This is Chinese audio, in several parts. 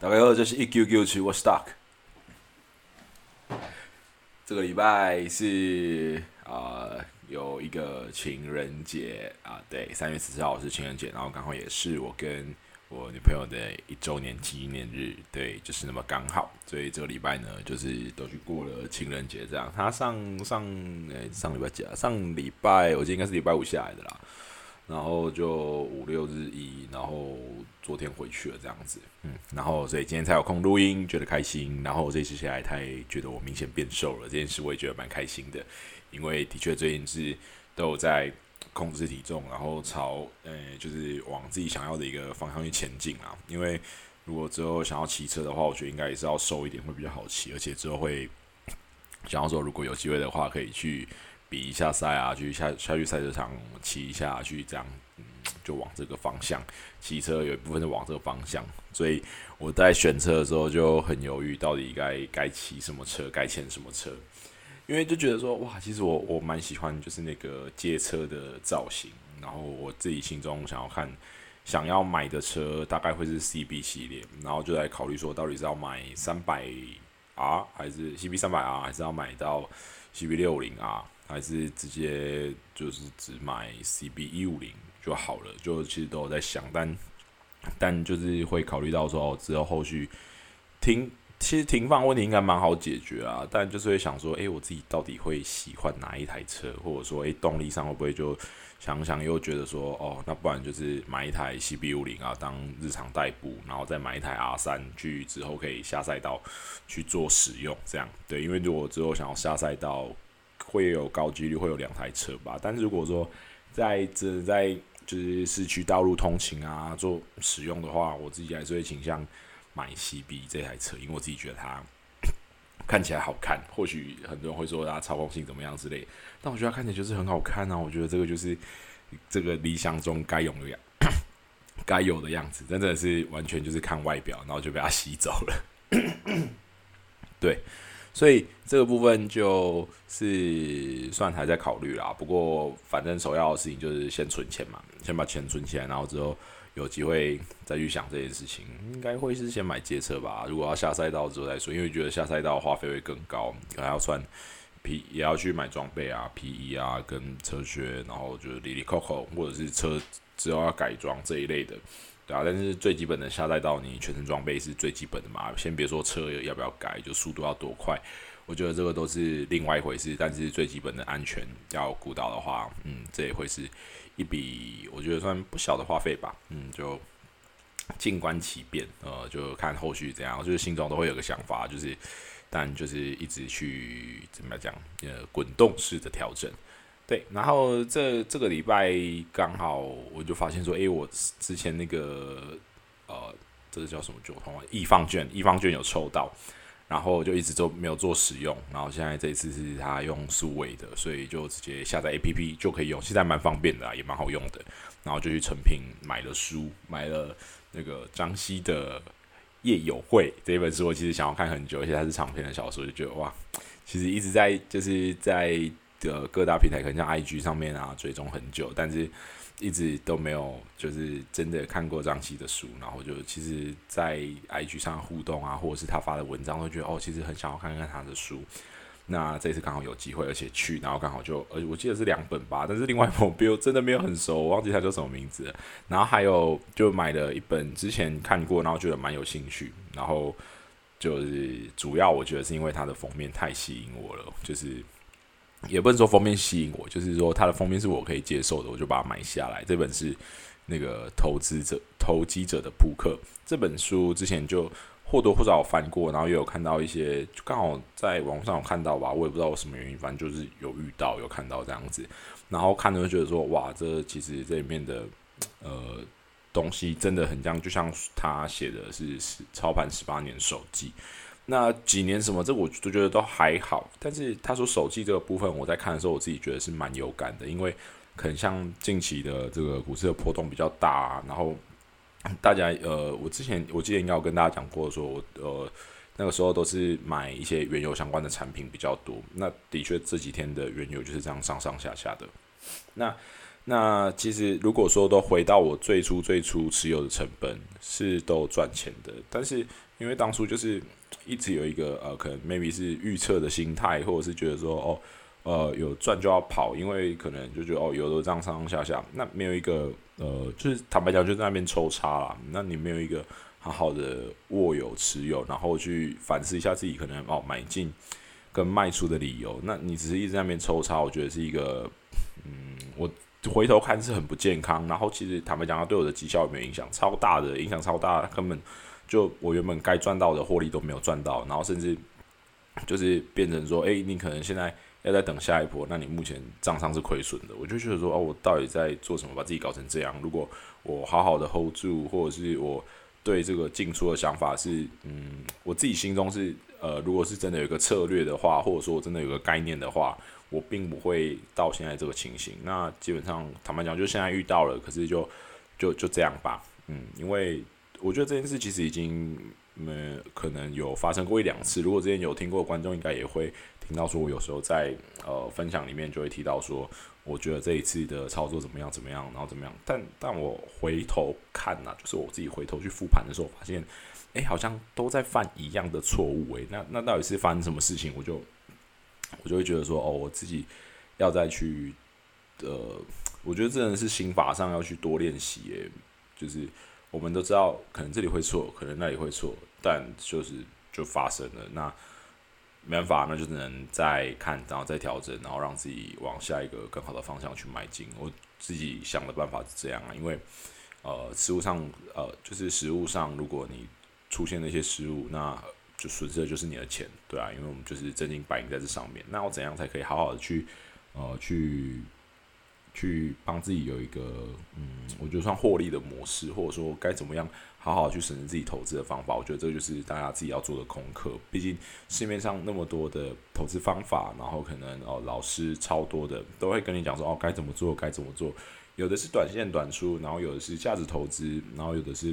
大家好，这是一 Q Q 区，我 Stock。这个礼拜是啊，有一个情人节啊，对，三月十四号是情人节，然后刚好也是我跟我女朋友的一周年纪念日，对，就是那么刚好，所以这个礼拜呢，就是都去过了情人节，这样。他上上诶，上礼拜几啊？上礼拜我记得应该是礼拜五下来的啦。然后就五六日一，然后昨天回去了这样子，嗯，然后所以今天才有空录音，觉得开心。然后这次下来，他也觉得我明显变瘦了，这件事我也觉得蛮开心的，因为的确最近是都有在控制体重，然后朝呃就是往自己想要的一个方向去前进啊。因为如果之后想要骑车的话，我觉得应该也是要瘦一点会比较好骑，而且之后会想要说如果有机会的话，可以去。比一下赛啊，去下下去赛车场骑一下，去这样，嗯，就往这个方向骑车，有一部分是往这个方向。所以我在选车的时候就很犹豫，到底该该骑什么车，该签什么车。因为就觉得说，哇，其实我我蛮喜欢就是那个街车的造型，然后我自己心中想要看想要买的车大概会是 CB 系列，然后就在考虑说，到底是要买三百 R 还是 CB 三百 R，还是要买到 CB 六零 R。还是直接就是只买 CB 一五零就好了，就其实都有在想，但但就是会考虑到说之后后续停，其实停放问题应该蛮好解决啊，但就是会想说，诶，我自己到底会喜欢哪一台车，或者说，诶，动力上会不会就想想又觉得说，哦，那不然就是买一台 CB 五零啊，当日常代步，然后再买一台 R 三去之后可以下赛道去做使用，这样对，因为如果之后想要下赛道。会有高几率会有两台车吧，但是如果说在这在就是市区道路通勤啊做使用的话，我自己还是会倾向买 CB 这台车，因为我自己觉得它看起来好看。或许很多人会说它操控性怎么样之类，但我觉得它看起来就是很好看啊！我觉得这个就是这个理想中该有的样，该有的样子，真的是完全就是看外表，然后就被它吸走了。所以这个部分就是算还在考虑啦。不过反正首要的事情就是先存钱嘛，先把钱存起来，然后之后有机会再去想这件事情。应该会是先买街车吧。如果要下赛道之后再说，因为觉得下赛道花费会更高，还要算皮，也要去买装备啊、皮衣啊、跟车靴，然后就是里里扣扣，或者是车之后要改装这一类的。对啊，但是最基本的下载到，你全身装备是最基本的嘛。先别说车要不要改，就速度要多快，我觉得这个都是另外一回事。但是最基本的安全要顾到的话，嗯，这也会是一笔我觉得算不小的花费吧。嗯，就静观其变，呃，就看后续怎样。就是心中都会有个想法，就是但就是一直去怎么讲，呃，滚动式的调整。对，然后这这个礼拜刚好我就发现说，诶，我之前那个呃，这个叫什么九通啊？易方券，易方券有抽到，然后就一直都没有做使用，然后现在这一次是他用数位的，所以就直接下载 A P P 就可以用，现在蛮方便的，也蛮好用的。然后就去成品买了书，买了那个张希的《夜友会》这一本书，我其实想要看很久，而且它是长篇的小说，就觉得哇，其实一直在就是在。的各大平台可能像 IG 上面啊追踪很久，但是一直都没有就是真的看过张希的书，然后就其实，在 IG 上互动啊，或者是他发的文章，都觉得哦，其实很想要看看他的书。那这次刚好有机会，而且去，然后刚好就，呃，我记得是两本吧，但是另外一本我真的没有很熟，我忘记它叫什么名字。然后还有就买了一本之前看过，然后觉得蛮有兴趣，然后就是主要我觉得是因为它的封面太吸引我了，就是。也不能说封面吸引我，就是说它的封面是我可以接受的，我就把它买下来。这本是那个投资者投机者的扑克这本书，之前就或多或少翻过，然后也有看到一些，刚好在网上有看到吧，我也不知道什么原因，反正就是有遇到有看到这样子，然后看着就觉得说，哇，这其实这里面的呃东西真的很像，就像他写的是是操盘十八年手记。那几年什么，这我都觉得都还好。但是他说手机这个部分，我在看的时候，我自己觉得是蛮有感的，因为可能像近期的这个股市的波动比较大，然后大家呃，我之前我记得应该有跟大家讲过，说我呃那个时候都是买一些原油相关的产品比较多。那的确这几天的原油就是这样上上下下的。那那其实如果说都回到我最初最初持有的成本是都赚钱的，但是因为当初就是一直有一个呃，可能 maybe 是预测的心态，或者是觉得说哦，呃，有赚就要跑，因为可能就觉得哦，有的这样上上下下，那没有一个呃，就是坦白讲就在那边抽插啦，那你没有一个好好的握有持有，然后去反思一下自己可能哦买进跟卖出的理由，那你只是一直在那边抽插，我觉得是一个嗯，我。回头看是很不健康，然后其实坦白讲，它对我的绩效有没有影响？超大的影响，超大，根本就我原本该赚到的获利都没有赚到，然后甚至就是变成说，诶，你可能现在要在等下一波，那你目前账上是亏损的。我就觉得说，哦，我到底在做什么，把自己搞成这样？如果我好好的 hold 住，或者是我对这个进出的想法是，嗯，我自己心中是，呃，如果是真的有一个策略的话，或者说真的有个概念的话。我并不会到现在这个情形，那基本上坦白讲，就现在遇到了，可是就就就这样吧，嗯，因为我觉得这件事其实已经没可能有发生过一两次。如果之前有听过观众，应该也会听到说，我有时候在呃分享里面就会提到说，我觉得这一次的操作怎么样怎么样，然后怎么样。但但我回头看呐，就是我自己回头去复盘的时候，发现，哎，好像都在犯一样的错误，诶，那那到底是发生什么事情？我就。我就会觉得说，哦，我自己要再去，呃，我觉得真的是心法上要去多练习。诶，就是我们都知道，可能这里会错，可能那里会错，但就是就发生了。那没办法，那就只能再看，然后再调整，然后让自己往下一个更好的方向去迈进。我自己想的办法是这样啊，因为呃，实物上，呃，就是实物上，如果你出现那些失误，那就损失的就是你的钱，对啊，因为我们就是真金白银在这上面。那我怎样才可以好好的去，呃，去去帮自己有一个，嗯，我觉得算获利的模式，或者说该怎么样好好去审视自己投资的方法？我觉得这就是大家自己要做的功课。毕竟市面上那么多的投资方法，然后可能哦，老师超多的都会跟你讲说哦，该怎么做，该怎么做。有的是短线短出，然后有的是价值投资，然后有的是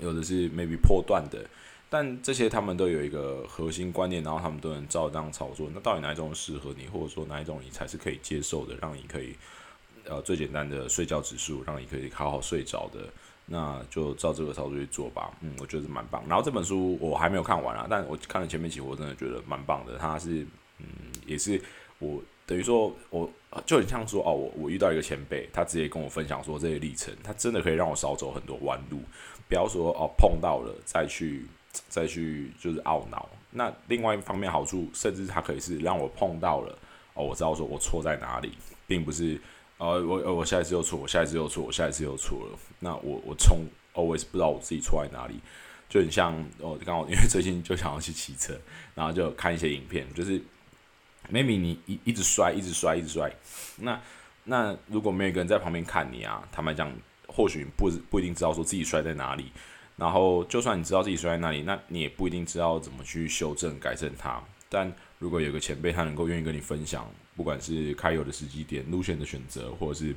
有的是 maybe 破断的。但这些他们都有一个核心观念，然后他们都能照这样操作。那到底哪一种适合你，或者说哪一种你才是可以接受的，让你可以呃最简单的睡觉指数，让你可以好好睡着的，那就照这个操作去做吧。嗯，我觉得蛮棒。然后这本书我还没有看完啊，但我看了前面几，我真的觉得蛮棒的。它是嗯，也是我等于说我就很像说哦，我我遇到一个前辈，他直接跟我分享说这些历程，他真的可以让我少走很多弯路。不要说哦碰到了再去。再去就是懊恼，那另外一方面好处，甚至它可以是让我碰到了哦，我知道说我错在哪里，并不是呃我我下一次又错，我下一次又错，我下一次又错了。那我我从 always 不知道我自己错在哪里，就很像哦，刚好因为最近就想要去骑车，然后就看一些影片，就是 maybe 你一一直摔，一直摔，一直摔，那那如果没有一个人在旁边看你啊，坦白讲，或许不不一定知道说自己摔在哪里。然后，就算你知道自己摔在那里，那你也不一定知道怎么去修正、改正它。但如果有个前辈，他能够愿意跟你分享，不管是开油的时机点、路线的选择，或者是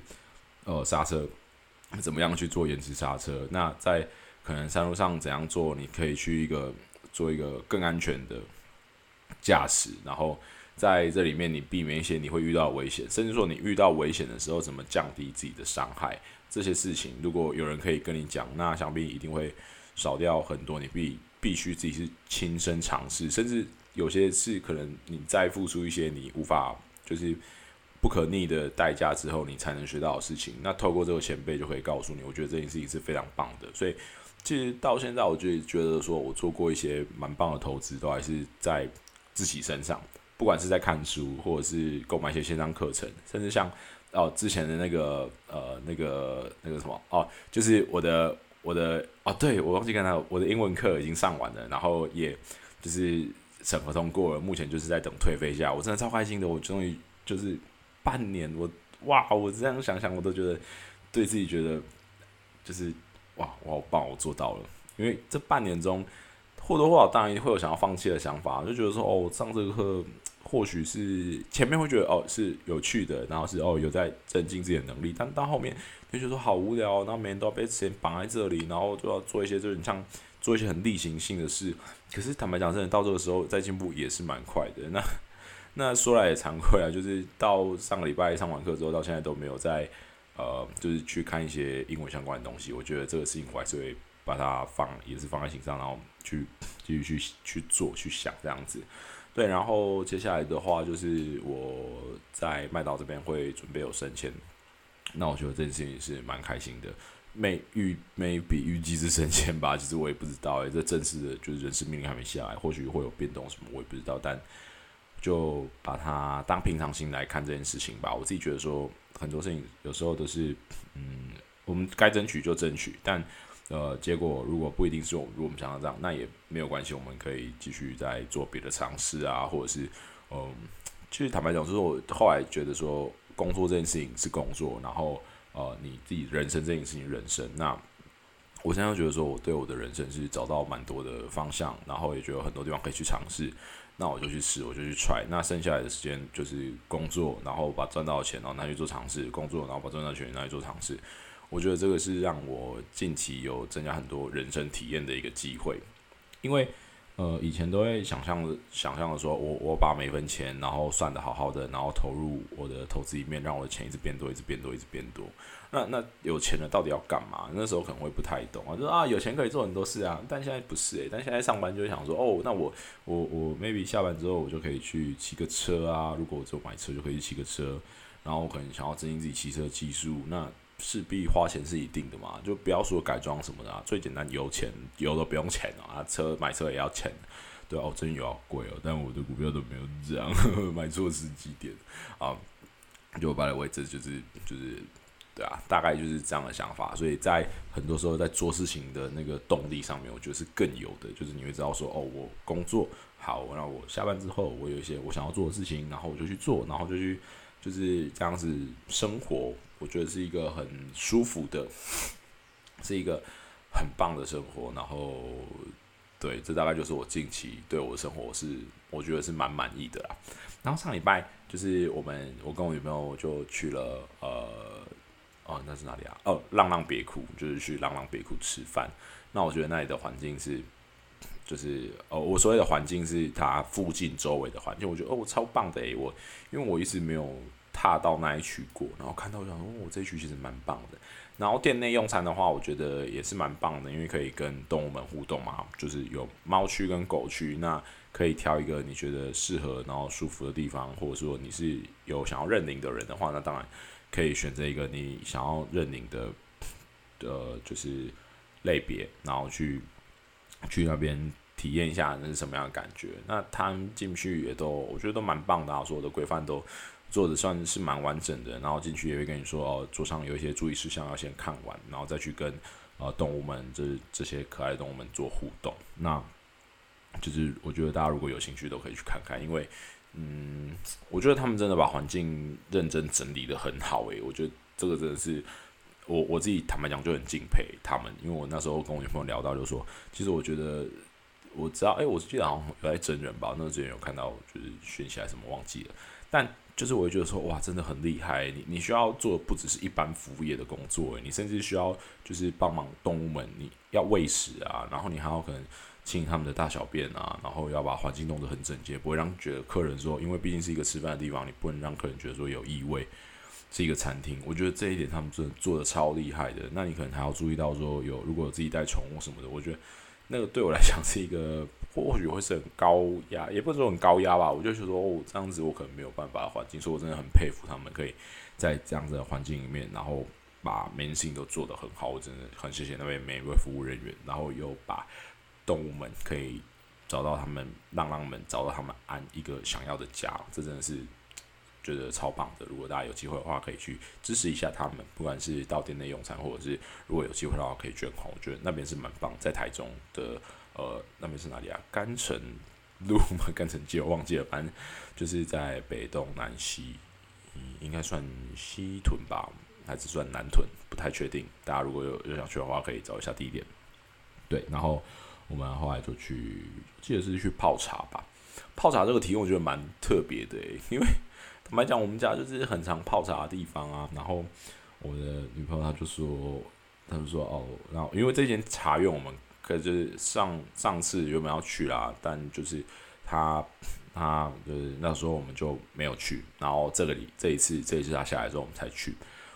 呃刹车怎么样去做延迟刹车，那在可能山路上怎样做，你可以去一个做一个更安全的驾驶。然后在这里面，你避免一些你会遇到危险，甚至说你遇到危险的时候，怎么降低自己的伤害。这些事情，如果有人可以跟你讲，那想必一定会少掉很多。你必必须自己是亲身尝试，甚至有些事可能你再付出一些你无法就是不可逆的代价之后，你才能学到的事情。那透过这个前辈就可以告诉你，我觉得这件事情是非常棒的。所以其实到现在，我就觉得说我做过一些蛮棒的投资，都还是在自己身上，不管是在看书，或者是购买一些线上课程，甚至像。哦，之前的那个呃，那个那个什么哦，就是我的我的哦，对我忘记跟他，我的英文课已经上完了，然后也就是审核通过了，目前就是在等退费一下，我真的超开心的，我终于就是半年，我哇，我这样想想，我都觉得对自己觉得就是哇，我好棒，我做到了，因为这半年中或多或少当然会有想要放弃的想法，就觉得说哦，上这个课。或许是前面会觉得哦是有趣的，然后是哦有在增进自己的能力，但到后面就觉得说好无聊，然后每天都要被时间绑在这里，然后就要做一些就是像做一些很例行性的事。可是坦白讲，真的到这个时候再进步也是蛮快的。那那说来也惭愧啊，就是到上个礼拜上完课之后，到现在都没有在呃，就是去看一些英文相关的东西。我觉得这个事情我还是会把它放，也是放在心上，然后去继续去去做、去想这样子。对，然后接下来的话就是我在麦岛这边会准备有升迁，那我觉得这件事情是蛮开心的。没预没比预计是升迁吧，其实我也不知道诶，这正式的就是人事命令还没下来，或许会有变动什么，我也不知道。但就把它当平常心来看这件事情吧。我自己觉得说，很多事情有时候都是，嗯，我们该争取就争取，但呃，结果如果不一定是我如果我们想要这样，那也没有关系，我们可以继续再做别的尝试啊，或者是，嗯，其实坦白讲，就是我后来觉得说，工作这件事情是工作，然后呃，你自己人生这件事情人生，那我现在觉得说，我对我的人生是找到蛮多的方向，然后也觉得很多地方可以去尝试。那我就去试，我就去 try。那剩下来的时间就是工作，然后把赚到的钱然后拿去做尝试。工作，然后把赚到钱拿去做尝试。我觉得这个是让我近期有增加很多人生体验的一个机会，因为。呃，以前都会想象，想象的说，我我把每分钱，然后算的好好的，然后投入我的投资里面，让我的钱一直变多，一直变多，一直变多。那那有钱了到底要干嘛？那时候可能会不太懂啊，就说啊，有钱可以做很多事啊。但现在不是诶，但现在上班就想说，哦，那我我我 maybe 下班之后我就可以去骑个车啊。如果我只有买车，就可以骑个车。然后我可能想要增进自己骑车技术，那。势必花钱是一定的嘛，就不要说改装什么的，啊，最简单油钱油都不用钱啊，车买车也要钱，对哦，真油好贵哦，但我的股票都没有这样，买错时机点。啊，就把的位置就是就是对啊，大概就是这样的想法，所以在很多时候在做事情的那个动力上面，我觉得是更有的，就是你会知道说哦，我工作好，那我下班之后我有一些我想要做的事情，然后我就去做，然后就去就是这样子生活。我觉得是一个很舒服的，是一个很棒的生活。然后，对，这大概就是我近期对我的生活是，我觉得是蛮满意的啦。然后上礼拜就是我们，我跟我女朋友就去了，呃，哦，那是哪里啊？哦，浪浪别哭，就是去浪浪别哭吃饭。那我觉得那里的环境是，就是哦，我所谓的环境是它附近周围的环境，我觉得哦，超棒的诶，我因为我一直没有。踏到那一区过，然后看到我想，哦，我这一区其实蛮棒的。然后店内用餐的话，我觉得也是蛮棒的，因为可以跟动物们互动嘛，就是有猫区跟狗区，那可以挑一个你觉得适合然后舒服的地方，或者说你是有想要认领的人的话，那当然可以选择一个你想要认领的，呃，就是类别，然后去去那边体验一下那是什么样的感觉。那他们进去也都，我觉得都蛮棒的，所有的规范都。做的算是蛮完整的，然后进去也会跟你说哦，桌上有一些注意事项要先看完，然后再去跟呃动物们这这些可爱的动物们做互动。那就是我觉得大家如果有兴趣都可以去看看，因为嗯，我觉得他们真的把环境认真整理的很好诶，我觉得这个真的是我我自己坦白讲就很敬佩他们，因为我那时候跟我女朋友聊到就说，其实我觉得我知道诶，我记得好像有在真人吧，那之前有看到就是选起来什么忘记了，但。就是我会觉得说，哇，真的很厉害！你你需要做的不只是一般服务业的工作，你甚至需要就是帮忙动物们，你要喂食啊，然后你还要可能清他们的大小便啊，然后要把环境弄得很整洁，不会让觉得客人说，因为毕竟是一个吃饭的地方，你不能让客人觉得说有异味。是一个餐厅，我觉得这一点他们真的做的超厉害的。那你可能还要注意到说，有如果有自己带宠物什么的，我觉得那个对我来讲是一个。或许会是很高压，也不是说很高压吧。我就觉得说，哦，这样子我可能没有办法的环境，所以我真的很佩服他们，可以在这样子的环境里面，然后把每件事情都做得很好。我真的很谢谢那位每一位服务人员，然后又把动物们可以找到他们，让让们找到他们安一个想要的家。这真的是觉得超棒的。如果大家有机会的话，可以去支持一下他们，不管是到店内用餐，或者是如果有机会的话，可以捐款。我觉得那边是蛮棒，在台中的。呃，那边是哪里啊？甘城路吗？甘城街我忘记了，反正就是在北东南西，应该算西屯吧，还是算南屯？不太确定。大家如果有有想去的话，可以找一下地点。对，然后我们后来就去，记得是去泡茶吧。泡茶这个题我觉得蛮特别的，因为坦白讲，我们家就是很常泡茶的地方啊。然后我的女朋友她就说，她就说哦，然后因为这间茶院我们。可就是上上次原本要去啦，但就是她她就是那时候我们就没有去，然后这个里这一次这一次她下来之后我们才去。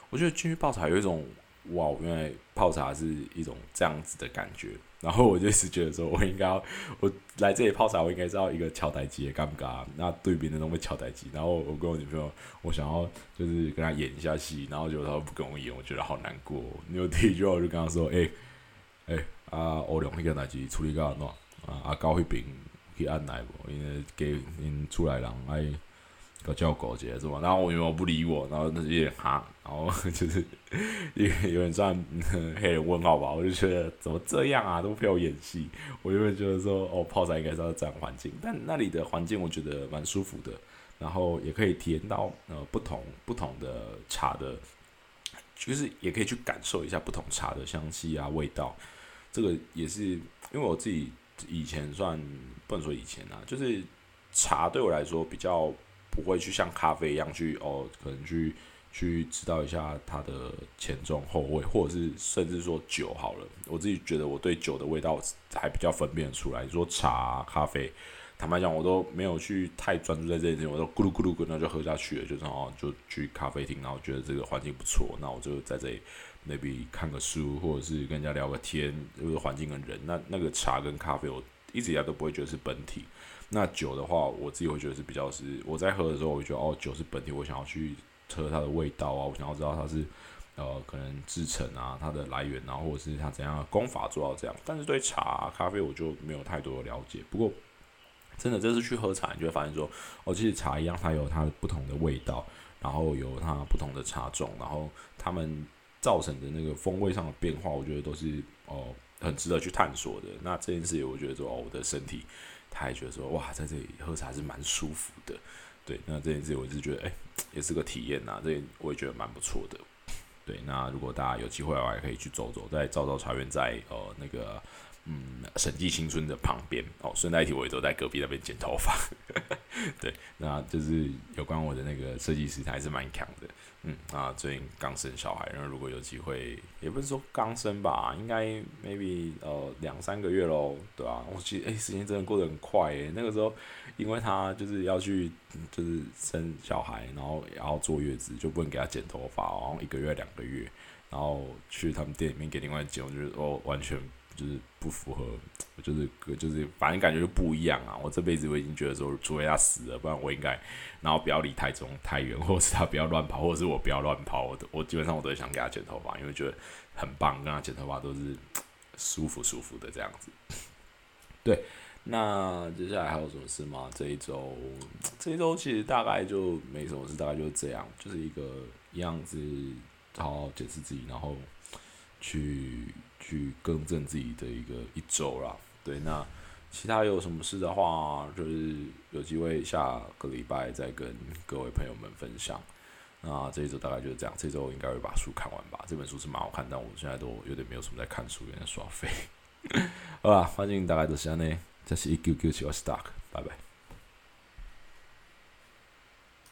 我觉得进去泡茶有一种哇，原来泡茶是一种这样子的感觉。然后我就是觉得说，我应该要我来这里泡茶，我应该是要一个敲台机，尴尬。那对别人都会敲台机，然后我跟我女朋友，我想要就是跟她演一下戏，然后结果她不跟我演，我觉得好难过。有第一句话我就跟她说：“哎哎，啊，欧良那个台机处理个喏，啊啊高那边去按来不？因为给因出来人爱。”叫狗姐是吧？然后我女朋友不理我，然后那有点哈，然后就是 有有点算黑人问号吧。我就觉得怎么这样啊，都陪我演戏。我原本觉得说哦，泡茶应该是要这样环境，但那里的环境我觉得蛮舒服的，然后也可以体验到呃不同不同的茶的，就是也可以去感受一下不同茶的香气啊味道。这个也是因为我自己以前算不能说以前啊，就是茶对我来说比较。不会去像咖啡一样去哦，可能去去知道一下它的前中后味，或者是甚至说酒好了。我自己觉得我对酒的味道还比较分辨出来。你说茶、咖啡，坦白讲，我都没有去太专注在这一点，我都咕噜咕噜咕，那就喝下去了。就是哦，就去咖啡厅，然后觉得这个环境不错，那我就在这里 maybe 看个书，或者是跟人家聊个天，就是环境跟人。那那个茶跟咖啡，我一直以来都不会觉得是本体。那酒的话，我自己会觉得是比较是我在喝的时候，我觉得哦，酒是本体，我想要去喝它的味道啊，我想要知道它是呃可能制成啊，它的来源啊，或者是它怎样的功法做到这样。但是对茶、咖啡我就没有太多的了解。不过真的这次去喝茶，你就会发现说，哦，其实茶一样，它有它不同的味道，然后有它不同的茶种，然后它们造成的那个风味上的变化，我觉得都是哦很值得去探索的。那这件事情，我觉得说哦，我的身体。他也觉得说哇，在这里喝茶是蛮舒服的，对，那这件事我是觉得哎，也是个体验呐，这我也觉得蛮不错的，对，那如果大家有机会的话，也可以去走走，在赵赵茶园，在呃那个嗯审计青春的旁边哦，顺带一提，我也都在隔壁那边剪头发，对，那就是有关我的那个设计师，他还是蛮强的。嗯啊，最近刚生小孩，然后如果有机会，也不是说刚生吧，应该 maybe 呃两三个月喽，对吧？我其实诶，时间真的过得很快诶。那个时候，因为他就是要去就是生小孩，然后也要坐月子，就不能给他剪头发，然后一个月两个月，然后去他们店里面给另外剪，我觉得哦完全。就是不符合，就是就是反正感觉就不一样啊！我这辈子我已经觉得说，除非他死了，不然我应该，然后不要离太中太远，或者是他不要乱跑，或者是我不要乱跑，我都我基本上我都想给他剪头发，因为觉得很棒，跟他剪头发都是舒服舒服的这样子。对，那接下来还有什么事吗？这一周这一周其实大概就没什么事，大概就是这样，就是一个样子，好好检视自己，然后去。去更正自己的一个一周啦，对，那其他有什么事的话，就是有机会下个礼拜再跟各位朋友们分享。那这一周大概就是这样，这周应该会把书看完吧。这本书是蛮好看，但我现在都有点没有什么在看书，有点耍废。好吧，反正大概就是这样呢。这是一九九七，我是 Stark，拜拜。